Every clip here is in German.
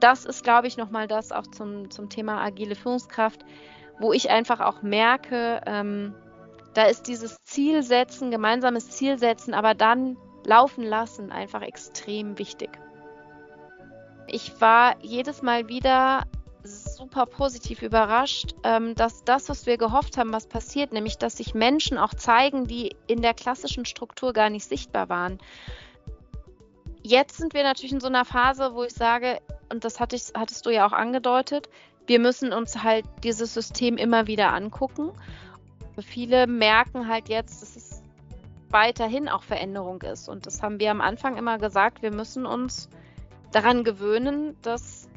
das ist, glaube ich, nochmal das auch zum, zum Thema agile Führungskraft, wo ich einfach auch merke, ähm, da ist dieses Zielsetzen, gemeinsames Zielsetzen, aber dann laufen lassen einfach extrem wichtig. Ich war jedes Mal wieder super positiv überrascht, ähm, dass das, was wir gehofft haben, was passiert, nämlich dass sich Menschen auch zeigen, die in der klassischen Struktur gar nicht sichtbar waren. Jetzt sind wir natürlich in so einer Phase, wo ich sage, und das hatte ich, hattest du ja auch angedeutet, wir müssen uns halt dieses System immer wieder angucken. Viele merken halt jetzt, dass es weiterhin auch Veränderung ist. Und das haben wir am Anfang immer gesagt, wir müssen uns daran gewöhnen, dass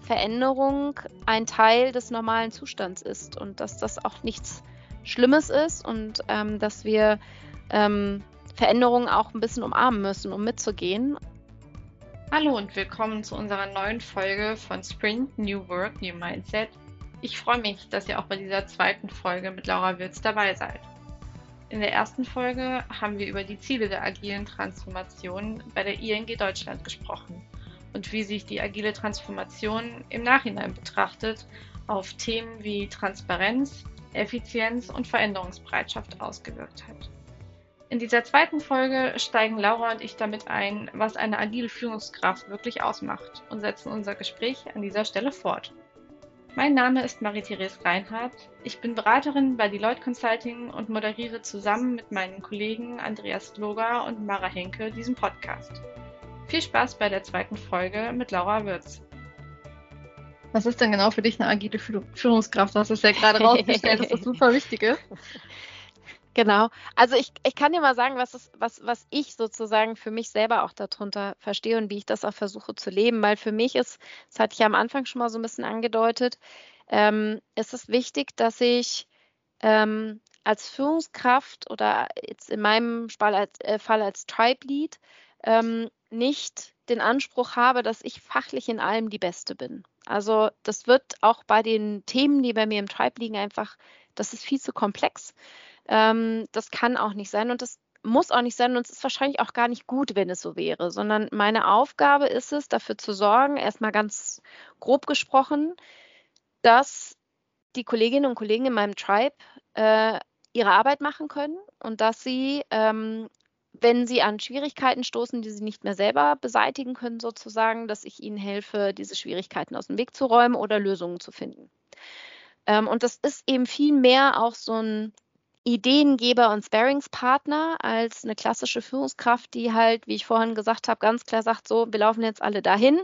Veränderung ein Teil des normalen Zustands ist und dass das auch nichts Schlimmes ist und ähm, dass wir ähm, Veränderungen auch ein bisschen umarmen müssen, um mitzugehen. Hallo und willkommen zu unserer neuen Folge von Sprint New Work, New Mindset. Ich freue mich, dass ihr auch bei dieser zweiten Folge mit Laura Wirz dabei seid. In der ersten Folge haben wir über die Ziele der agilen Transformation bei der ING Deutschland gesprochen und wie sich die agile Transformation im Nachhinein betrachtet auf Themen wie Transparenz, Effizienz und Veränderungsbereitschaft ausgewirkt hat. In dieser zweiten Folge steigen Laura und ich damit ein, was eine agile Führungskraft wirklich ausmacht und setzen unser Gespräch an dieser Stelle fort. Mein Name ist Marie-Therese Reinhardt. Ich bin Beraterin bei Deloitte Consulting und moderiere zusammen mit meinen Kollegen Andreas Loger und Mara Henke diesen Podcast. Viel Spaß bei der zweiten Folge mit Laura Würz. Was ist denn genau für dich eine agile Führungskraft? Du hast es ja gerade rausgestellt, dass das super wichtig ist. Genau. Also ich, ich kann dir mal sagen, was, ist, was, was ich sozusagen für mich selber auch darunter verstehe und wie ich das auch versuche zu leben, weil für mich ist, das hatte ich am Anfang schon mal so ein bisschen angedeutet, ähm, ist es wichtig, dass ich ähm, als Führungskraft oder jetzt in meinem Fall als, äh, Fall als Tribe Lead ähm, nicht den Anspruch habe, dass ich fachlich in allem die Beste bin. Also das wird auch bei den Themen, die bei mir im Tribe liegen, einfach, das ist viel zu komplex. Ähm, das kann auch nicht sein und das muss auch nicht sein und es ist wahrscheinlich auch gar nicht gut, wenn es so wäre, sondern meine Aufgabe ist es, dafür zu sorgen, erstmal ganz grob gesprochen, dass die Kolleginnen und Kollegen in meinem Tribe äh, ihre Arbeit machen können und dass sie, ähm, wenn sie an Schwierigkeiten stoßen, die sie nicht mehr selber beseitigen können, sozusagen, dass ich ihnen helfe, diese Schwierigkeiten aus dem Weg zu räumen oder Lösungen zu finden. Ähm, und das ist eben viel mehr auch so ein Ideengeber und Sparingspartner als eine klassische Führungskraft, die halt, wie ich vorhin gesagt habe, ganz klar sagt, so, wir laufen jetzt alle dahin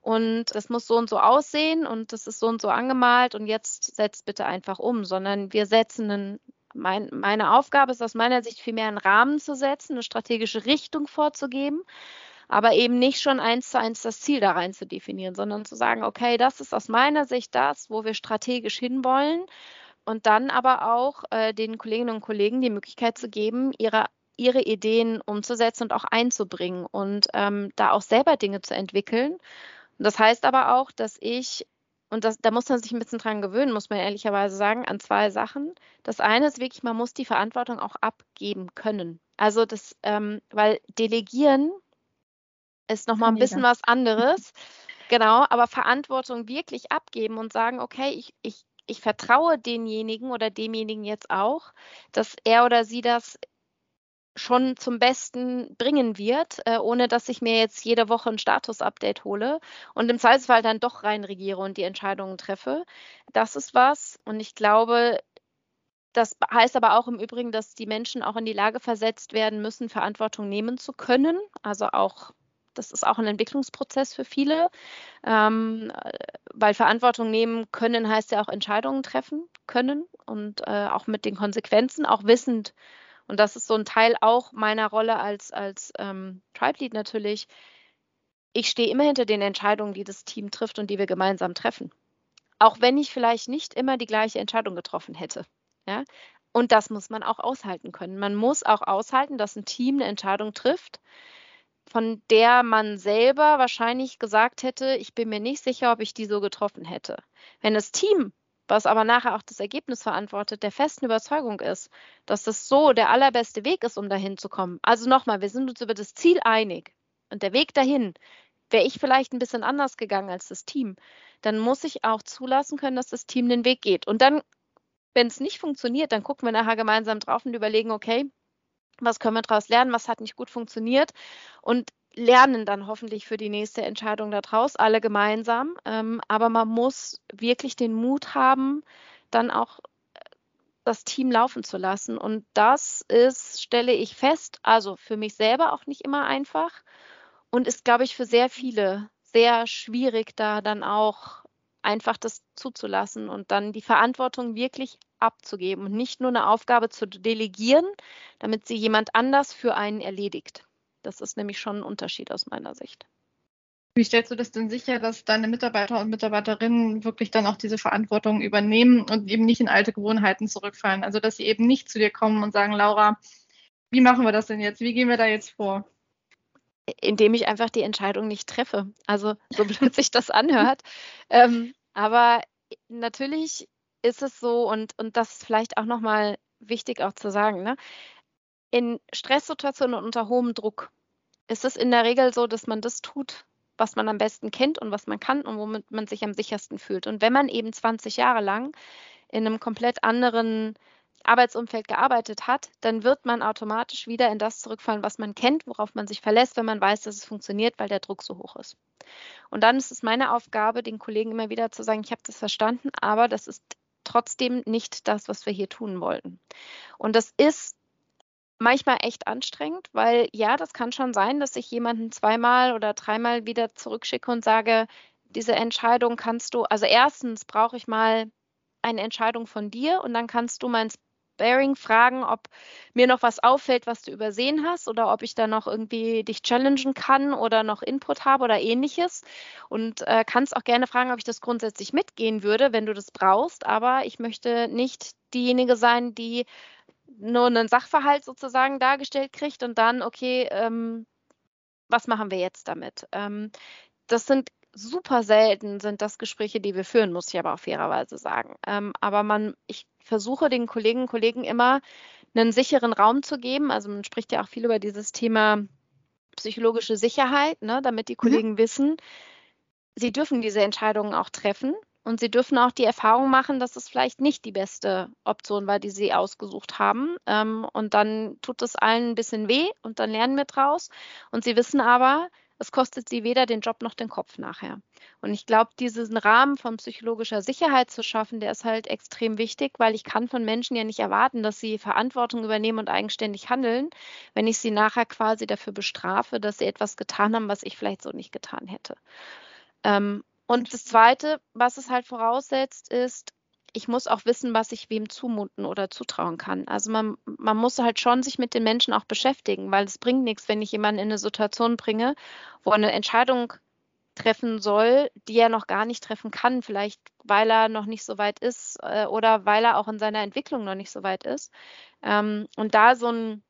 und das muss so und so aussehen und das ist so und so angemalt und jetzt setzt bitte einfach um, sondern wir setzen einen, mein, meine Aufgabe ist aus meiner Sicht vielmehr einen Rahmen zu setzen, eine strategische Richtung vorzugeben, aber eben nicht schon eins zu eins das Ziel da rein zu definieren, sondern zu sagen, okay, das ist aus meiner Sicht das, wo wir strategisch hinwollen und dann aber auch äh, den Kolleginnen und Kollegen die Möglichkeit zu geben, ihre, ihre Ideen umzusetzen und auch einzubringen und ähm, da auch selber Dinge zu entwickeln. Und das heißt aber auch, dass ich, und das, da muss man sich ein bisschen dran gewöhnen, muss man ehrlicherweise sagen, an zwei Sachen. Das eine ist wirklich, man muss die Verantwortung auch abgeben können. Also das, ähm, weil delegieren ist nochmal ein bisschen was anderes. Genau, aber Verantwortung wirklich abgeben und sagen, okay, ich, ich ich vertraue denjenigen oder demjenigen jetzt auch, dass er oder sie das schon zum Besten bringen wird, äh, ohne dass ich mir jetzt jede Woche ein Status-Update hole und im Zweifelsfall dann doch reinregiere und die Entscheidungen treffe. Das ist was. Und ich glaube, das heißt aber auch im Übrigen, dass die Menschen auch in die Lage versetzt werden müssen, Verantwortung nehmen zu können. Also auch das ist auch ein Entwicklungsprozess für viele, ähm, weil Verantwortung nehmen können heißt ja auch Entscheidungen treffen können und äh, auch mit den Konsequenzen, auch wissend. Und das ist so ein Teil auch meiner Rolle als, als ähm, Tribe Lead natürlich. Ich stehe immer hinter den Entscheidungen, die das Team trifft und die wir gemeinsam treffen. Auch wenn ich vielleicht nicht immer die gleiche Entscheidung getroffen hätte. Ja? Und das muss man auch aushalten können. Man muss auch aushalten, dass ein Team eine Entscheidung trifft, von der man selber wahrscheinlich gesagt hätte, ich bin mir nicht sicher, ob ich die so getroffen hätte. Wenn das Team, was aber nachher auch das Ergebnis verantwortet, der festen Überzeugung ist, dass das so der allerbeste Weg ist, um dahin zu kommen. Also nochmal, wir sind uns über das Ziel einig und der Weg dahin wäre ich vielleicht ein bisschen anders gegangen als das Team. Dann muss ich auch zulassen können, dass das Team den Weg geht. Und dann, wenn es nicht funktioniert, dann gucken wir nachher gemeinsam drauf und überlegen, okay, was können wir daraus lernen, was hat nicht gut funktioniert und lernen dann hoffentlich für die nächste Entscheidung daraus, alle gemeinsam. Ähm, aber man muss wirklich den Mut haben, dann auch äh, das Team laufen zu lassen. Und das ist, stelle ich fest, also für mich selber auch nicht immer einfach und ist, glaube ich, für sehr viele sehr schwierig, da dann auch einfach das zuzulassen und dann die Verantwortung wirklich abzugeben und nicht nur eine Aufgabe zu delegieren, damit sie jemand anders für einen erledigt. Das ist nämlich schon ein Unterschied aus meiner Sicht. Wie stellst du das denn sicher, dass deine Mitarbeiter und Mitarbeiterinnen wirklich dann auch diese Verantwortung übernehmen und eben nicht in alte Gewohnheiten zurückfallen? Also dass sie eben nicht zu dir kommen und sagen, Laura, wie machen wir das denn jetzt? Wie gehen wir da jetzt vor? Indem ich einfach die Entscheidung nicht treffe. Also so blöd sich das anhört. Ähm, aber natürlich ist es so und, und das ist vielleicht auch nochmal wichtig auch zu sagen, ne? in Stresssituationen und unter hohem Druck ist es in der Regel so, dass man das tut, was man am besten kennt und was man kann und womit man sich am sichersten fühlt. Und wenn man eben 20 Jahre lang in einem komplett anderen Arbeitsumfeld gearbeitet hat, dann wird man automatisch wieder in das zurückfallen, was man kennt, worauf man sich verlässt, wenn man weiß, dass es funktioniert, weil der Druck so hoch ist. Und dann ist es meine Aufgabe, den Kollegen immer wieder zu sagen, ich habe das verstanden, aber das ist trotzdem nicht das, was wir hier tun wollten. Und das ist manchmal echt anstrengend, weil ja, das kann schon sein, dass ich jemanden zweimal oder dreimal wieder zurückschicke und sage, diese Entscheidung kannst du, also erstens brauche ich mal eine Entscheidung von dir und dann kannst du mein Sparing fragen, ob mir noch was auffällt, was du übersehen hast oder ob ich da noch irgendwie dich challengen kann oder noch Input habe oder ähnliches. Und äh, kannst auch gerne fragen, ob ich das grundsätzlich mitgehen würde, wenn du das brauchst. Aber ich möchte nicht diejenige sein, die nur einen Sachverhalt sozusagen dargestellt kriegt und dann, okay, ähm, was machen wir jetzt damit? Ähm, das sind super selten, sind das Gespräche, die wir führen, muss ich aber auch fairerweise sagen. Ähm, aber man, ich versuche den Kolleginnen und Kollegen immer einen sicheren Raum zu geben. Also man spricht ja auch viel über dieses Thema psychologische Sicherheit, ne, damit die mhm. Kollegen mhm. wissen, sie dürfen diese Entscheidungen auch treffen. Und sie dürfen auch die Erfahrung machen, dass es vielleicht nicht die beste Option war, die sie ausgesucht haben. Ähm, und dann tut es allen ein bisschen weh und dann lernen wir draus. Und sie wissen aber, es kostet sie weder den Job noch den Kopf nachher. Und ich glaube, diesen Rahmen von psychologischer Sicherheit zu schaffen, der ist halt extrem wichtig, weil ich kann von Menschen ja nicht erwarten, dass sie Verantwortung übernehmen und eigenständig handeln, wenn ich sie nachher quasi dafür bestrafe, dass sie etwas getan haben, was ich vielleicht so nicht getan hätte. Ähm, und das Zweite, was es halt voraussetzt, ist, ich muss auch wissen, was ich wem zumuten oder zutrauen kann. Also man, man muss halt schon sich mit den Menschen auch beschäftigen, weil es bringt nichts, wenn ich jemanden in eine Situation bringe, wo eine Entscheidung treffen soll, die er noch gar nicht treffen kann, vielleicht weil er noch nicht so weit ist äh, oder weil er auch in seiner Entwicklung noch nicht so weit ist. Ähm, und da so ein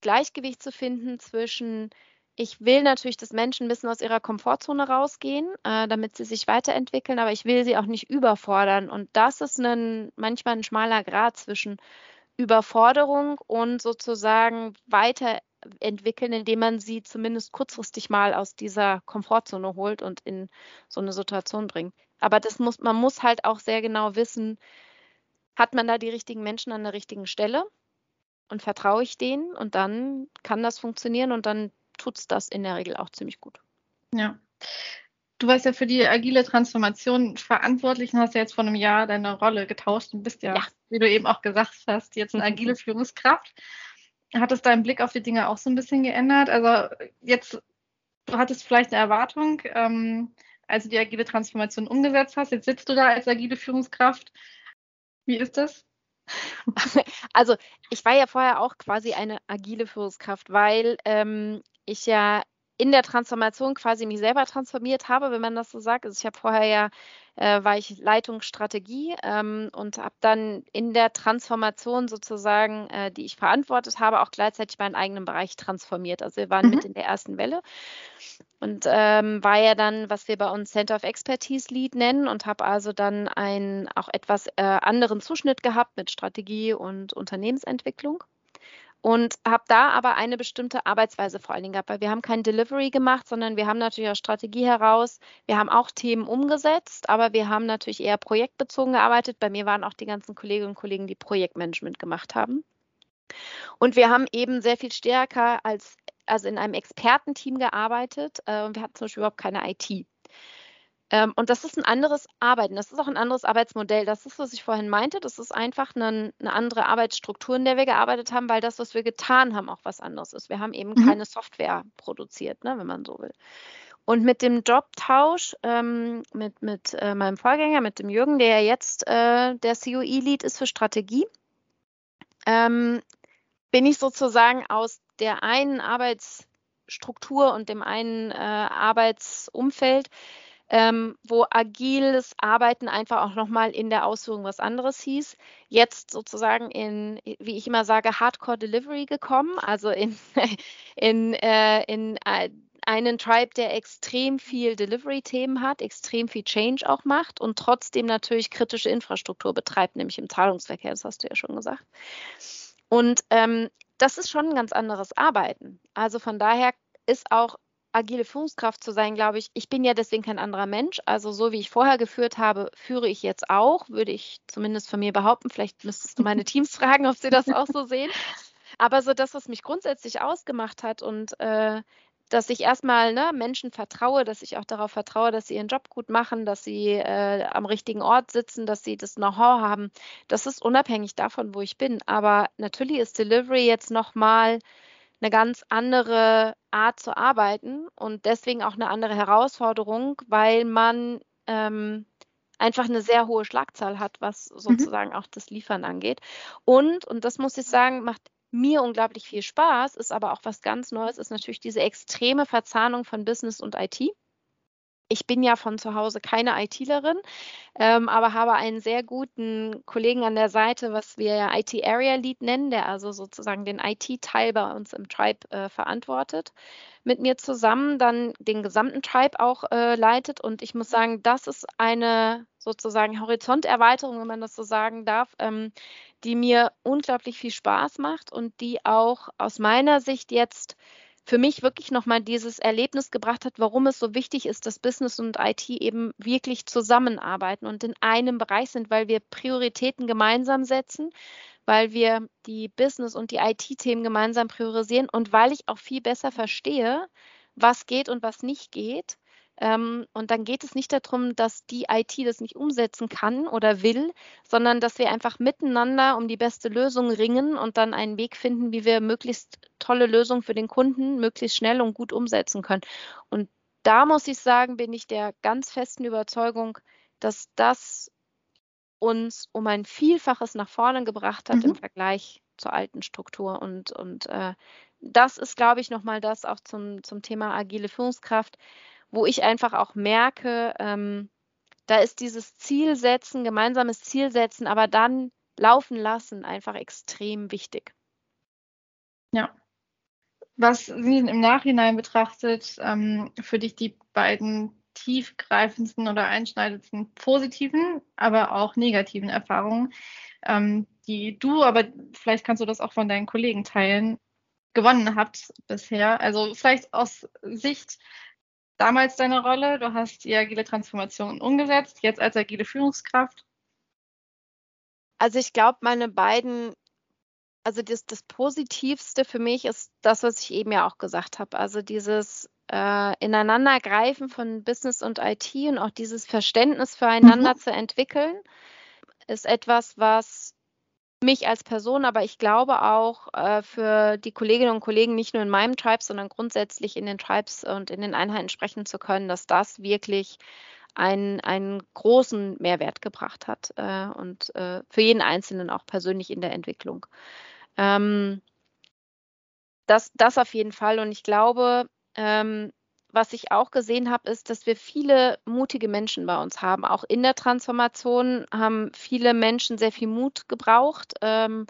Gleichgewicht zu finden zwischen ich will natürlich, dass Menschen ein bisschen aus ihrer Komfortzone rausgehen, äh, damit sie sich weiterentwickeln, aber ich will sie auch nicht überfordern. Und das ist ein, manchmal ein schmaler Grad zwischen Überforderung und sozusagen weiterentwickeln, indem man sie zumindest kurzfristig mal aus dieser Komfortzone holt und in so eine Situation bringt. Aber das muss, man muss halt auch sehr genau wissen, hat man da die richtigen Menschen an der richtigen Stelle? Und vertraue ich denen und dann kann das funktionieren und dann tut es das in der Regel auch ziemlich gut. Ja. Du warst ja für die agile Transformation verantwortlich und hast ja jetzt vor einem Jahr deine Rolle getauscht und bist ja, ja. wie du eben auch gesagt hast, jetzt eine agile Führungskraft. Hat es deinen Blick auf die Dinge auch so ein bisschen geändert? Also jetzt, du hattest vielleicht eine Erwartung, ähm, als du die agile Transformation umgesetzt hast. Jetzt sitzt du da als agile Führungskraft. Wie ist das? Also ich war ja vorher auch quasi eine agile Führungskraft, weil ähm, ich ja in der Transformation quasi mich selber transformiert habe, wenn man das so sagt. Also ich habe vorher ja, äh, war ich Leitungsstrategie ähm, und habe dann in der Transformation sozusagen, äh, die ich verantwortet habe, auch gleichzeitig meinen eigenen Bereich transformiert. Also wir waren mhm. mit in der ersten Welle und ähm, war ja dann, was wir bei uns Center of Expertise Lead nennen und habe also dann einen auch etwas äh, anderen Zuschnitt gehabt mit Strategie und Unternehmensentwicklung. Und habe da aber eine bestimmte Arbeitsweise vor allen Dingen gehabt, weil wir haben kein Delivery gemacht, sondern wir haben natürlich aus Strategie heraus, wir haben auch Themen umgesetzt, aber wir haben natürlich eher projektbezogen gearbeitet. Bei mir waren auch die ganzen Kolleginnen und Kollegen, die Projektmanagement gemacht haben. Und wir haben eben sehr viel stärker als also in einem Expertenteam gearbeitet. Äh, wir hatten zum Beispiel überhaupt keine IT. Ähm, und das ist ein anderes Arbeiten, das ist auch ein anderes Arbeitsmodell. Das ist, was ich vorhin meinte, das ist einfach eine, eine andere Arbeitsstruktur, in der wir gearbeitet haben, weil das, was wir getan haben, auch was anderes ist. Wir haben eben mhm. keine Software produziert, ne, wenn man so will. Und mit dem Jobtausch ähm, mit, mit äh, meinem Vorgänger, mit dem Jürgen, der ja jetzt äh, der COE-Lead ist für Strategie, ähm, bin ich sozusagen aus der einen Arbeitsstruktur und dem einen äh, Arbeitsumfeld ähm, wo agiles Arbeiten einfach auch nochmal in der Ausführung was anderes hieß. Jetzt sozusagen in, wie ich immer sage, Hardcore Delivery gekommen, also in, in, äh, in äh, einen Tribe, der extrem viel Delivery-Themen hat, extrem viel Change auch macht und trotzdem natürlich kritische Infrastruktur betreibt, nämlich im Zahlungsverkehr, das hast du ja schon gesagt. Und ähm, das ist schon ein ganz anderes Arbeiten. Also von daher ist auch agile Führungskraft zu sein, glaube ich, ich bin ja deswegen kein anderer Mensch. Also so wie ich vorher geführt habe, führe ich jetzt auch, würde ich zumindest von mir behaupten. Vielleicht müsstest du meine Teams fragen, ob sie das auch so sehen. Aber so das, was mich grundsätzlich ausgemacht hat und äh, dass ich erstmal ne, Menschen vertraue, dass ich auch darauf vertraue, dass sie ihren Job gut machen, dass sie äh, am richtigen Ort sitzen, dass sie das Know-how haben. Das ist unabhängig davon, wo ich bin. Aber natürlich ist Delivery jetzt nochmal eine ganz andere Art zu arbeiten und deswegen auch eine andere Herausforderung, weil man ähm, einfach eine sehr hohe Schlagzahl hat, was mhm. sozusagen mhm. auch das Liefern angeht. Und, und das muss ich sagen, macht mir unglaublich viel Spaß, ist aber auch was ganz Neues, ist natürlich diese extreme Verzahnung von Business und IT. Ich bin ja von zu Hause keine ITlerin, ähm, aber habe einen sehr guten Kollegen an der Seite, was wir IT Area Lead nennen, der also sozusagen den IT-Teil bei uns im Tribe äh, verantwortet, mit mir zusammen dann den gesamten Tribe auch äh, leitet. Und ich muss sagen, das ist eine sozusagen Horizonterweiterung, wenn man das so sagen darf, ähm, die mir unglaublich viel Spaß macht und die auch aus meiner Sicht jetzt für mich wirklich nochmal dieses Erlebnis gebracht hat, warum es so wichtig ist, dass Business und IT eben wirklich zusammenarbeiten und in einem Bereich sind, weil wir Prioritäten gemeinsam setzen, weil wir die Business- und die IT-Themen gemeinsam priorisieren und weil ich auch viel besser verstehe, was geht und was nicht geht ähm, und dann geht es nicht darum, dass die IT das nicht umsetzen kann oder will, sondern dass wir einfach miteinander um die beste Lösung ringen und dann einen Weg finden, wie wir möglichst tolle Lösungen für den Kunden möglichst schnell und gut umsetzen können. Und da muss ich sagen, bin ich der ganz festen Überzeugung, dass das uns um ein Vielfaches nach vorne gebracht hat mhm. im Vergleich zur alten Struktur. Und, und äh, das ist, glaube ich, nochmal das auch zum, zum Thema agile Führungskraft wo ich einfach auch merke, ähm, da ist dieses Zielsetzen, gemeinsames Zielsetzen, aber dann laufen lassen einfach extrem wichtig. Ja. Was sind im Nachhinein betrachtet ähm, für dich die beiden tiefgreifendsten oder einschneidendsten positiven, aber auch negativen Erfahrungen, ähm, die du, aber vielleicht kannst du das auch von deinen Kollegen teilen, gewonnen habt bisher? Also vielleicht aus Sicht damals deine Rolle? Du hast die agile Transformation umgesetzt, jetzt als agile Führungskraft. Also ich glaube, meine beiden, also das, das Positivste für mich ist das, was ich eben ja auch gesagt habe. Also dieses äh, Ineinandergreifen von Business und IT und auch dieses Verständnis füreinander mhm. zu entwickeln, ist etwas, was mich als Person, aber ich glaube auch äh, für die Kolleginnen und Kollegen nicht nur in meinem Tribe, sondern grundsätzlich in den Tribes und in den Einheiten sprechen zu können, dass das wirklich einen, einen großen Mehrwert gebracht hat äh, und äh, für jeden Einzelnen auch persönlich in der Entwicklung. Ähm, das, das auf jeden Fall. Und ich glaube, ähm, was ich auch gesehen habe, ist, dass wir viele mutige Menschen bei uns haben. Auch in der Transformation haben viele Menschen sehr viel Mut gebraucht, ähm,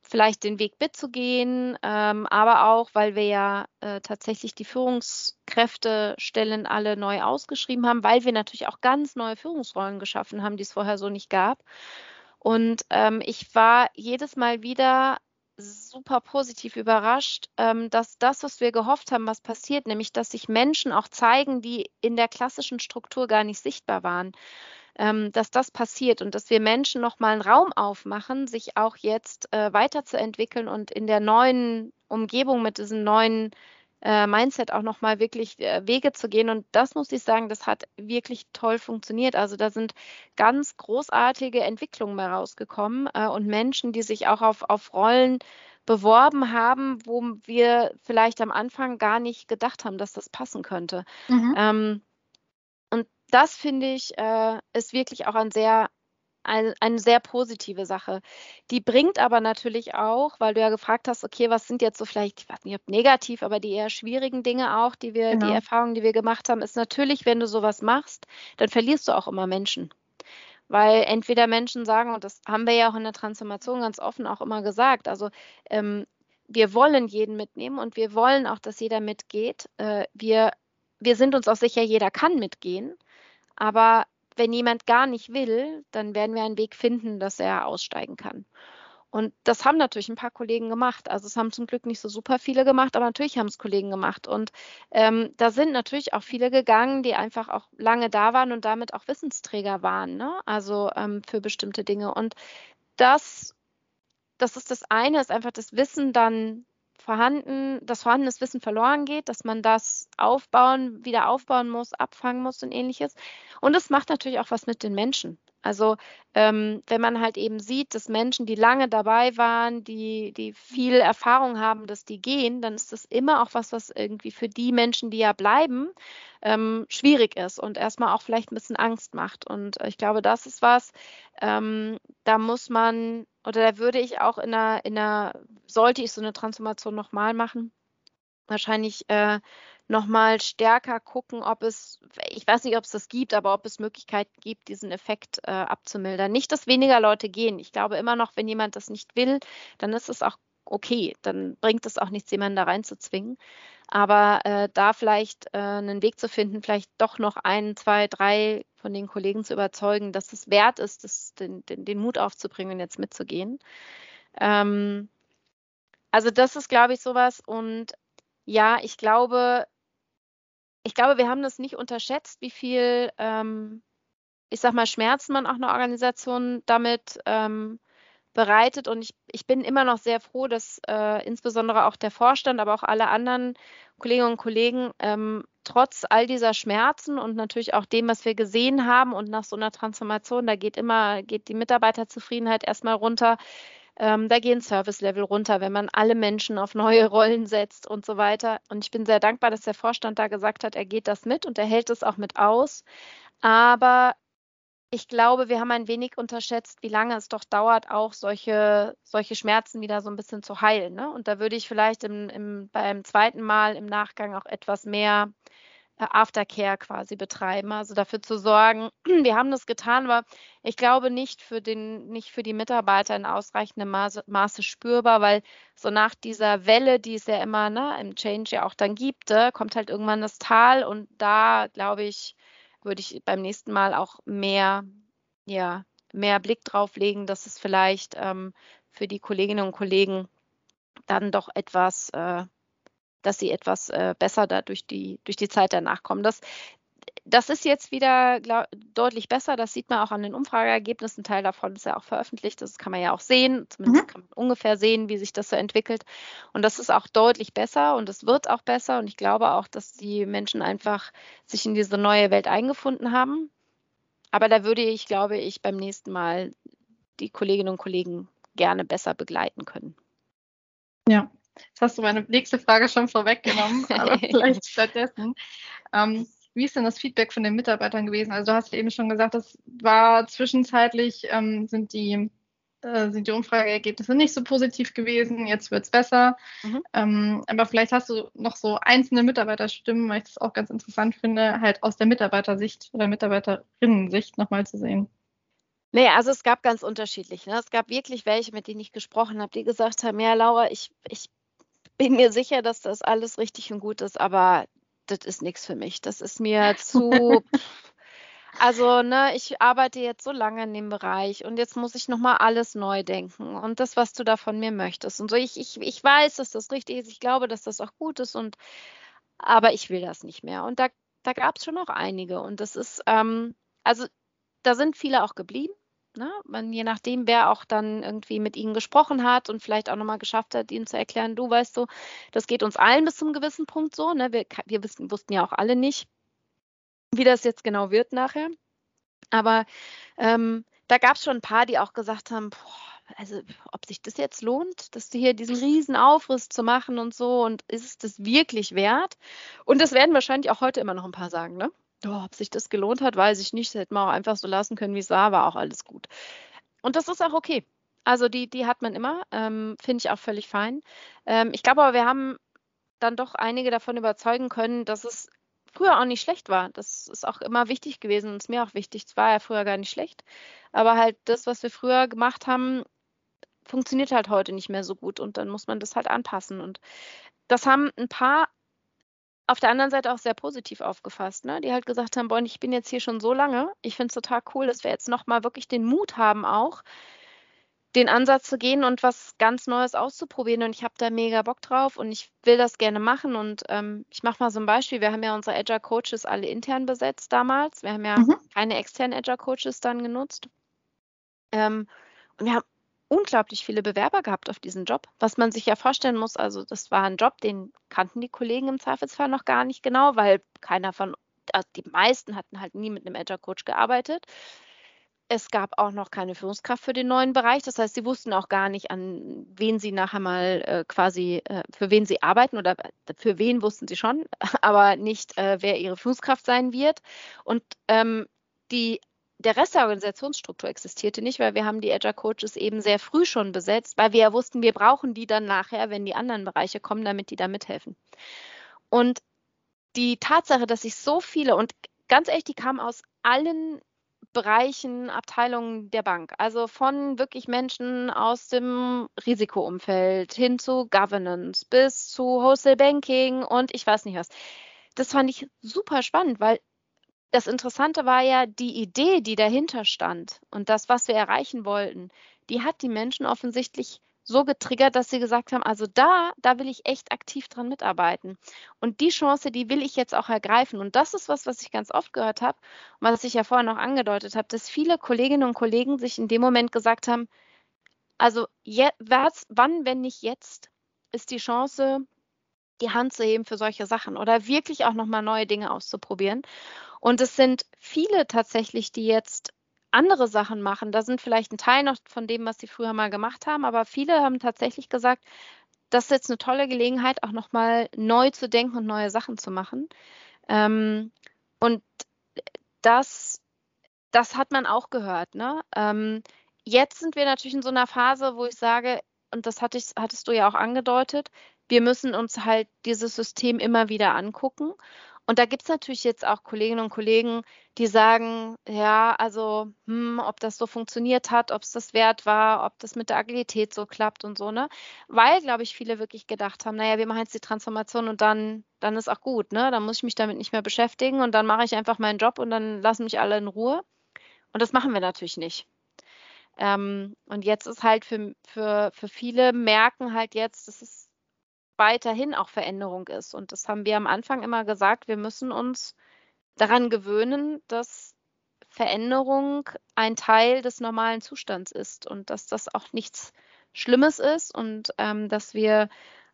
vielleicht den Weg mitzugehen, ähm, aber auch, weil wir ja äh, tatsächlich die Führungskräftestellen alle neu ausgeschrieben haben, weil wir natürlich auch ganz neue Führungsrollen geschaffen haben, die es vorher so nicht gab. Und ähm, ich war jedes Mal wieder super positiv überrascht, ähm, dass das, was wir gehofft haben, was passiert, nämlich dass sich Menschen auch zeigen, die in der klassischen Struktur gar nicht sichtbar waren, ähm, dass das passiert und dass wir Menschen nochmal einen Raum aufmachen, sich auch jetzt äh, weiterzuentwickeln und in der neuen Umgebung mit diesen neuen äh, Mindset auch nochmal wirklich äh, Wege zu gehen. Und das muss ich sagen, das hat wirklich toll funktioniert. Also da sind ganz großartige Entwicklungen mehr rausgekommen äh, und Menschen, die sich auch auf, auf Rollen beworben haben, wo wir vielleicht am Anfang gar nicht gedacht haben, dass das passen könnte. Mhm. Ähm, und das finde ich, äh, ist wirklich auch ein sehr ein, eine sehr positive Sache. Die bringt aber natürlich auch, weil du ja gefragt hast, okay, was sind jetzt so vielleicht, ich weiß nicht, ob negativ, aber die eher schwierigen Dinge auch, die wir, genau. die Erfahrungen, die wir gemacht haben, ist natürlich, wenn du sowas machst, dann verlierst du auch immer Menschen. Weil entweder Menschen sagen, und das haben wir ja auch in der Transformation ganz offen auch immer gesagt, also ähm, wir wollen jeden mitnehmen und wir wollen auch, dass jeder mitgeht. Äh, wir, wir sind uns auch sicher, jeder kann mitgehen. Aber wenn jemand gar nicht will, dann werden wir einen Weg finden, dass er aussteigen kann. Und das haben natürlich ein paar Kollegen gemacht. Also es haben zum Glück nicht so super viele gemacht, aber natürlich haben es Kollegen gemacht. Und ähm, da sind natürlich auch viele gegangen, die einfach auch lange da waren und damit auch Wissensträger waren, ne? also ähm, für bestimmte Dinge. Und das, das ist das eine, ist einfach das Wissen dann vorhanden, dass vorhandenes Wissen verloren geht, dass man das aufbauen, wieder aufbauen muss, abfangen muss und ähnliches. Und es macht natürlich auch was mit den Menschen. Also ähm, wenn man halt eben sieht, dass Menschen, die lange dabei waren, die, die viel Erfahrung haben, dass die gehen, dann ist das immer auch was, was irgendwie für die Menschen, die ja bleiben, ähm, schwierig ist und erstmal auch vielleicht ein bisschen Angst macht. Und ich glaube, das ist was, ähm, da muss man oder da würde ich auch in einer, in einer sollte ich so eine Transformation nochmal machen, wahrscheinlich äh, nochmal stärker gucken, ob es, ich weiß nicht, ob es das gibt, aber ob es Möglichkeiten gibt, diesen Effekt äh, abzumildern. Nicht, dass weniger Leute gehen. Ich glaube immer noch, wenn jemand das nicht will, dann ist es auch okay. Dann bringt es auch nichts, jemanden da reinzuzwingen. Aber äh, da vielleicht äh, einen Weg zu finden, vielleicht doch noch ein, zwei, drei von den Kollegen zu überzeugen, dass es wert ist, das, den, den, den Mut aufzubringen und jetzt mitzugehen. Ähm, also das ist, glaube ich, sowas. Und ja, ich glaube, ich glaube, wir haben das nicht unterschätzt, wie viel, ähm, ich sag mal, Schmerzen man auch einer Organisation damit ähm, bereitet. Und ich, ich bin immer noch sehr froh, dass äh, insbesondere auch der Vorstand, aber auch alle anderen Kolleginnen und Kollegen ähm, trotz all dieser Schmerzen und natürlich auch dem, was wir gesehen haben und nach so einer Transformation, da geht immer, geht die Mitarbeiterzufriedenheit erstmal runter. Ähm, da gehen Service-Level runter, wenn man alle Menschen auf neue Rollen setzt und so weiter. Und ich bin sehr dankbar, dass der Vorstand da gesagt hat, er geht das mit und er hält es auch mit aus. Aber ich glaube, wir haben ein wenig unterschätzt, wie lange es doch dauert, auch solche, solche Schmerzen wieder so ein bisschen zu heilen. Ne? Und da würde ich vielleicht im, im, beim zweiten Mal im Nachgang auch etwas mehr äh, Aftercare quasi betreiben, also dafür zu sorgen, wir haben das getan, aber ich glaube nicht für den, nicht für die Mitarbeiter in ausreichendem Maße, Maße spürbar, weil so nach dieser Welle, die es ja immer ne, im Change ja auch dann gibt, äh, kommt halt irgendwann das Tal und da glaube ich, würde ich beim nächsten Mal auch mehr, ja, mehr Blick drauf legen, dass es vielleicht ähm, für die Kolleginnen und Kollegen dann doch etwas äh, dass sie etwas äh, besser da durch die, durch die Zeit danach kommen. Das, das ist jetzt wieder glaub, deutlich besser. Das sieht man auch an den Umfrageergebnissen. Ein Teil davon ist ja auch veröffentlicht. Das kann man ja auch sehen. Zumindest mhm. kann man ungefähr sehen, wie sich das so entwickelt. Und das ist auch deutlich besser und es wird auch besser. Und ich glaube auch, dass die Menschen einfach sich in diese neue Welt eingefunden haben. Aber da würde ich, glaube ich, beim nächsten Mal die Kolleginnen und Kollegen gerne besser begleiten können. Ja, Jetzt hast du meine nächste Frage schon vorweggenommen, aber vielleicht stattdessen. Ähm, wie ist denn das Feedback von den Mitarbeitern gewesen? Also du hast eben schon gesagt, das war zwischenzeitlich, ähm, sind die äh, sind die Umfrageergebnisse nicht so positiv gewesen, jetzt wird es besser. Mhm. Ähm, aber vielleicht hast du noch so einzelne Mitarbeiterstimmen, weil ich das auch ganz interessant finde, halt aus der Mitarbeitersicht oder Mitarbeiterinnen-Sicht nochmal zu sehen. Nee, also es gab ganz unterschiedlich. Ne? Es gab wirklich welche, mit denen ich gesprochen habe, die gesagt haben, ja, Laura, ich, ich bin mir sicher, dass das alles richtig und gut ist, aber das ist nichts für mich. Das ist mir zu. also, ne, ich arbeite jetzt so lange in dem Bereich und jetzt muss ich nochmal alles neu denken und das, was du da von mir möchtest. Und so, ich, ich, ich weiß, dass das richtig ist, ich glaube, dass das auch gut ist und aber ich will das nicht mehr. Und da, da gab es schon noch einige. Und das ist, ähm, also da sind viele auch geblieben. Ne? Man, je nachdem, wer auch dann irgendwie mit ihnen gesprochen hat und vielleicht auch nochmal geschafft hat, ihnen zu erklären, du weißt du, das geht uns allen bis zum gewissen Punkt so. Ne? Wir, wir wissen, wussten ja auch alle nicht, wie das jetzt genau wird nachher. Aber ähm, da gab es schon ein paar, die auch gesagt haben, boah, also ob sich das jetzt lohnt, dass du hier diesen riesen Aufriss zu machen und so und ist es das wirklich wert? Und das werden wahrscheinlich auch heute immer noch ein paar sagen, ne? Oh, ob sich das gelohnt hat, weiß ich nicht. Das hätte man auch einfach so lassen können, wie es war, war auch alles gut. Und das ist auch okay. Also die, die hat man immer, ähm, finde ich auch völlig fein. Ähm, ich glaube aber, wir haben dann doch einige davon überzeugen können, dass es früher auch nicht schlecht war. Das ist auch immer wichtig gewesen und ist mir auch wichtig. Es war ja früher gar nicht schlecht. Aber halt das, was wir früher gemacht haben, funktioniert halt heute nicht mehr so gut und dann muss man das halt anpassen. Und das haben ein paar auf der anderen Seite auch sehr positiv aufgefasst, ne? die halt gesagt haben, boah, ich bin jetzt hier schon so lange, ich finde es total cool, dass wir jetzt nochmal wirklich den Mut haben auch, den Ansatz zu gehen und was ganz Neues auszuprobieren. Und ich habe da mega Bock drauf und ich will das gerne machen. Und ähm, ich mache mal so ein Beispiel. Wir haben ja unsere Agile Coaches alle intern besetzt damals. Wir haben ja mhm. keine externen Agile Coaches dann genutzt. Ähm, und wir haben unglaublich viele Bewerber gehabt auf diesen Job, was man sich ja vorstellen muss. Also das war ein Job, den kannten die Kollegen im Zweifelsfall noch gar nicht genau, weil keiner von, also die meisten hatten halt nie mit einem Agile Coach gearbeitet. Es gab auch noch keine Führungskraft für den neuen Bereich. Das heißt, sie wussten auch gar nicht, an wen sie nachher mal äh, quasi, äh, für wen sie arbeiten oder äh, für wen wussten sie schon, aber nicht, äh, wer ihre Führungskraft sein wird. Und ähm, die der Rest der Organisationsstruktur existierte nicht, weil wir haben die Agile Coaches eben sehr früh schon besetzt, weil wir ja wussten, wir brauchen die dann nachher, wenn die anderen Bereiche kommen, damit die da mithelfen. Und die Tatsache, dass sich so viele, und ganz ehrlich, die kamen aus allen Bereichen, Abteilungen der Bank, also von wirklich Menschen aus dem Risikoumfeld hin zu Governance bis zu Wholesale Banking und ich weiß nicht was. Das fand ich super spannend, weil das Interessante war ja die Idee, die dahinter stand und das, was wir erreichen wollten, die hat die Menschen offensichtlich so getriggert, dass sie gesagt haben, also da, da will ich echt aktiv dran mitarbeiten. Und die Chance, die will ich jetzt auch ergreifen. Und das ist was, was ich ganz oft gehört habe und was ich ja vorher noch angedeutet habe, dass viele Kolleginnen und Kollegen sich in dem Moment gesagt haben, also je, was, wann, wenn nicht jetzt, ist die Chance, die Hand zu heben für solche Sachen oder wirklich auch nochmal neue Dinge auszuprobieren. Und es sind viele tatsächlich, die jetzt andere Sachen machen. Da sind vielleicht ein Teil noch von dem, was sie früher mal gemacht haben, aber viele haben tatsächlich gesagt, das ist jetzt eine tolle Gelegenheit, auch nochmal neu zu denken und neue Sachen zu machen. Ähm, und das, das hat man auch gehört. Ne? Ähm, jetzt sind wir natürlich in so einer Phase, wo ich sage, und das hatte ich, hattest du ja auch angedeutet, wir müssen uns halt dieses System immer wieder angucken. Und da gibt es natürlich jetzt auch Kolleginnen und Kollegen, die sagen, ja, also hm, ob das so funktioniert hat, ob es das wert war, ob das mit der Agilität so klappt und so, ne? Weil, glaube ich, viele wirklich gedacht haben, naja, wir machen jetzt die Transformation und dann, dann ist auch gut, ne? Dann muss ich mich damit nicht mehr beschäftigen und dann mache ich einfach meinen Job und dann lassen mich alle in Ruhe. Und das machen wir natürlich nicht. Ähm, und jetzt ist halt für, für, für viele merken halt jetzt, das ist weiterhin auch Veränderung ist. Und das haben wir am Anfang immer gesagt, wir müssen uns daran gewöhnen, dass Veränderung ein Teil des normalen Zustands ist und dass das auch nichts Schlimmes ist und ähm, dass wir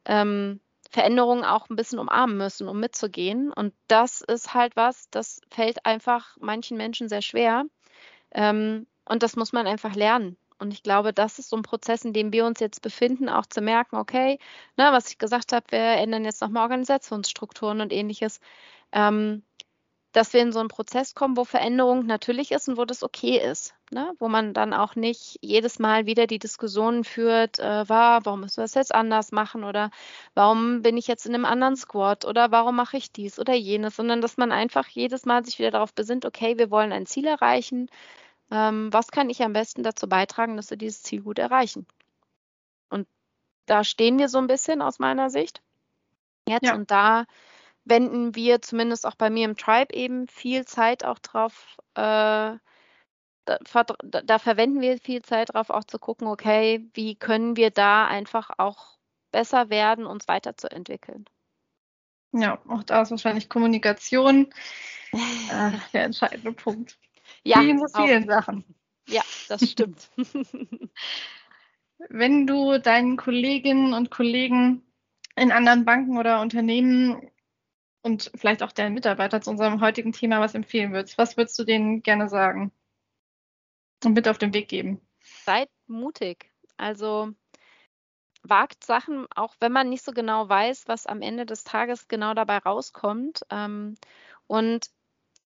ähm, Veränderungen auch ein bisschen umarmen müssen, um mitzugehen. Und das ist halt was, das fällt einfach manchen Menschen sehr schwer. Ähm, und das muss man einfach lernen. Und ich glaube, das ist so ein Prozess, in dem wir uns jetzt befinden, auch zu merken, okay, ne, was ich gesagt habe, wir ändern jetzt nochmal Organisationsstrukturen und ähnliches, ähm, dass wir in so einen Prozess kommen, wo Veränderung natürlich ist und wo das okay ist, ne? wo man dann auch nicht jedes Mal wieder die Diskussionen führt, äh, war, warum müssen wir das jetzt anders machen? oder warum bin ich jetzt in einem anderen Squad? oder warum mache ich dies oder jenes, sondern dass man einfach jedes Mal sich wieder darauf besinnt, okay, wir wollen ein Ziel erreichen, ähm, was kann ich am besten dazu beitragen, dass wir dieses Ziel gut erreichen? Und da stehen wir so ein bisschen aus meiner Sicht jetzt ja. und da wenden wir zumindest auch bei mir im Tribe eben viel Zeit auch drauf, äh, da, da, verwenden wir viel Zeit drauf, auch zu gucken, okay, wie können wir da einfach auch besser werden, uns weiterzuentwickeln. Ja, auch da ist wahrscheinlich Kommunikation äh, der entscheidende Punkt. Ja, Wie in so vielen Sachen. Ja, das stimmt. Wenn du deinen Kolleginnen und Kollegen in anderen Banken oder Unternehmen und vielleicht auch deinen Mitarbeitern zu unserem heutigen Thema was empfehlen würdest, was würdest du denen gerne sagen und mit auf den Weg geben? Seid mutig. Also wagt Sachen, auch wenn man nicht so genau weiß, was am Ende des Tages genau dabei rauskommt. Ähm, und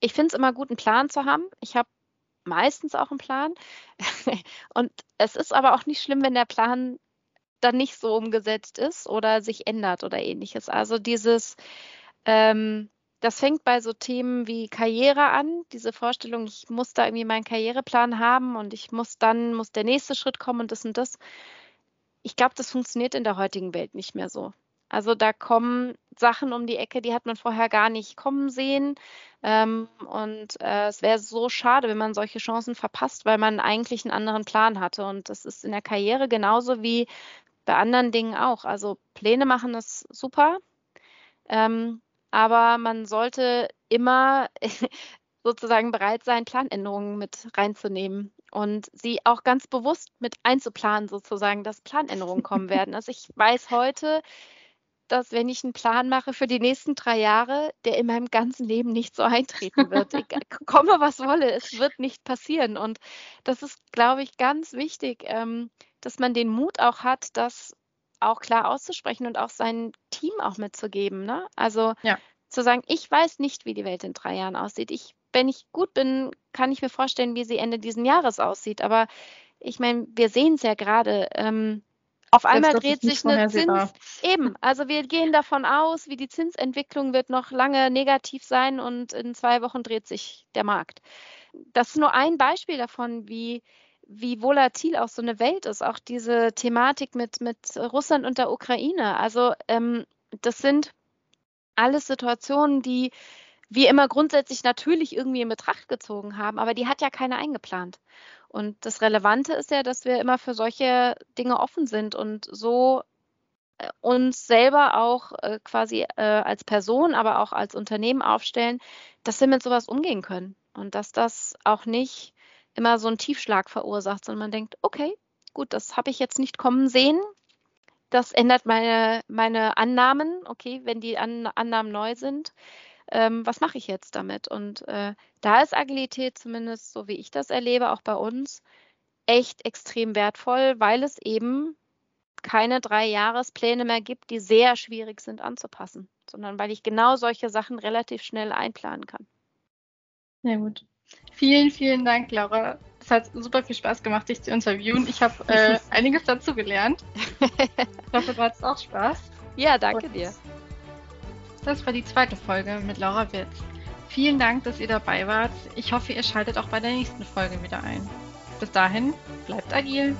ich finde es immer gut, einen Plan zu haben. Ich habe meistens auch einen Plan. und es ist aber auch nicht schlimm, wenn der Plan dann nicht so umgesetzt ist oder sich ändert oder ähnliches. Also dieses, ähm, das fängt bei so Themen wie Karriere an, diese Vorstellung, ich muss da irgendwie meinen Karriereplan haben und ich muss dann, muss der nächste Schritt kommen und das und das. Ich glaube, das funktioniert in der heutigen Welt nicht mehr so. Also da kommen Sachen um die Ecke, die hat man vorher gar nicht kommen sehen. Ähm, und äh, es wäre so schade, wenn man solche Chancen verpasst, weil man eigentlich einen anderen Plan hatte. Und das ist in der Karriere genauso wie bei anderen Dingen auch. Also Pläne machen ist super, ähm, aber man sollte immer sozusagen bereit sein, Planänderungen mit reinzunehmen und sie auch ganz bewusst mit einzuplanen, sozusagen, dass Planänderungen kommen werden. Also ich weiß heute, dass wenn ich einen Plan mache für die nächsten drei Jahre, der in meinem ganzen Leben nicht so eintreten wird. Ich komme, was wolle, es wird nicht passieren. Und das ist, glaube ich, ganz wichtig, ähm, dass man den Mut auch hat, das auch klar auszusprechen und auch sein Team auch mitzugeben. Ne? Also ja. zu sagen, ich weiß nicht, wie die Welt in drei Jahren aussieht. Ich, wenn ich gut bin, kann ich mir vorstellen, wie sie Ende dieses Jahres aussieht. Aber ich meine, wir sehen es ja gerade. Ähm, auf einmal dreht sich eine Zins. Eben, also wir gehen davon aus, wie die Zinsentwicklung wird noch lange negativ sein und in zwei Wochen dreht sich der Markt. Das ist nur ein Beispiel davon, wie, wie volatil auch so eine Welt ist. Auch diese Thematik mit, mit Russland und der Ukraine. Also ähm, das sind alles Situationen, die wir immer grundsätzlich natürlich irgendwie in Betracht gezogen haben, aber die hat ja keiner eingeplant. Und das Relevante ist ja, dass wir immer für solche Dinge offen sind und so äh, uns selber auch äh, quasi äh, als Person, aber auch als Unternehmen aufstellen, dass wir mit sowas umgehen können und dass das auch nicht immer so einen Tiefschlag verursacht, sondern man denkt, okay, gut, das habe ich jetzt nicht kommen sehen. Das ändert meine, meine Annahmen, okay, wenn die An Annahmen neu sind ähm, was mache ich jetzt damit? Und äh, da ist Agilität zumindest, so wie ich das erlebe, auch bei uns, echt extrem wertvoll, weil es eben keine drei Jahrespläne mehr gibt, die sehr schwierig sind anzupassen, sondern weil ich genau solche Sachen relativ schnell einplanen kann. Ja gut. Vielen, vielen Dank, Laura. Es hat super viel Spaß gemacht, dich zu interviewen. Ich habe äh, einiges dazu gelernt. Ich hoffe, du hattest auch Spaß. Ja, danke Und dir. Das war die zweite Folge mit Laura Witz. Vielen Dank, dass ihr dabei wart. Ich hoffe, ihr schaltet auch bei der nächsten Folge wieder ein. Bis dahin, bleibt agil.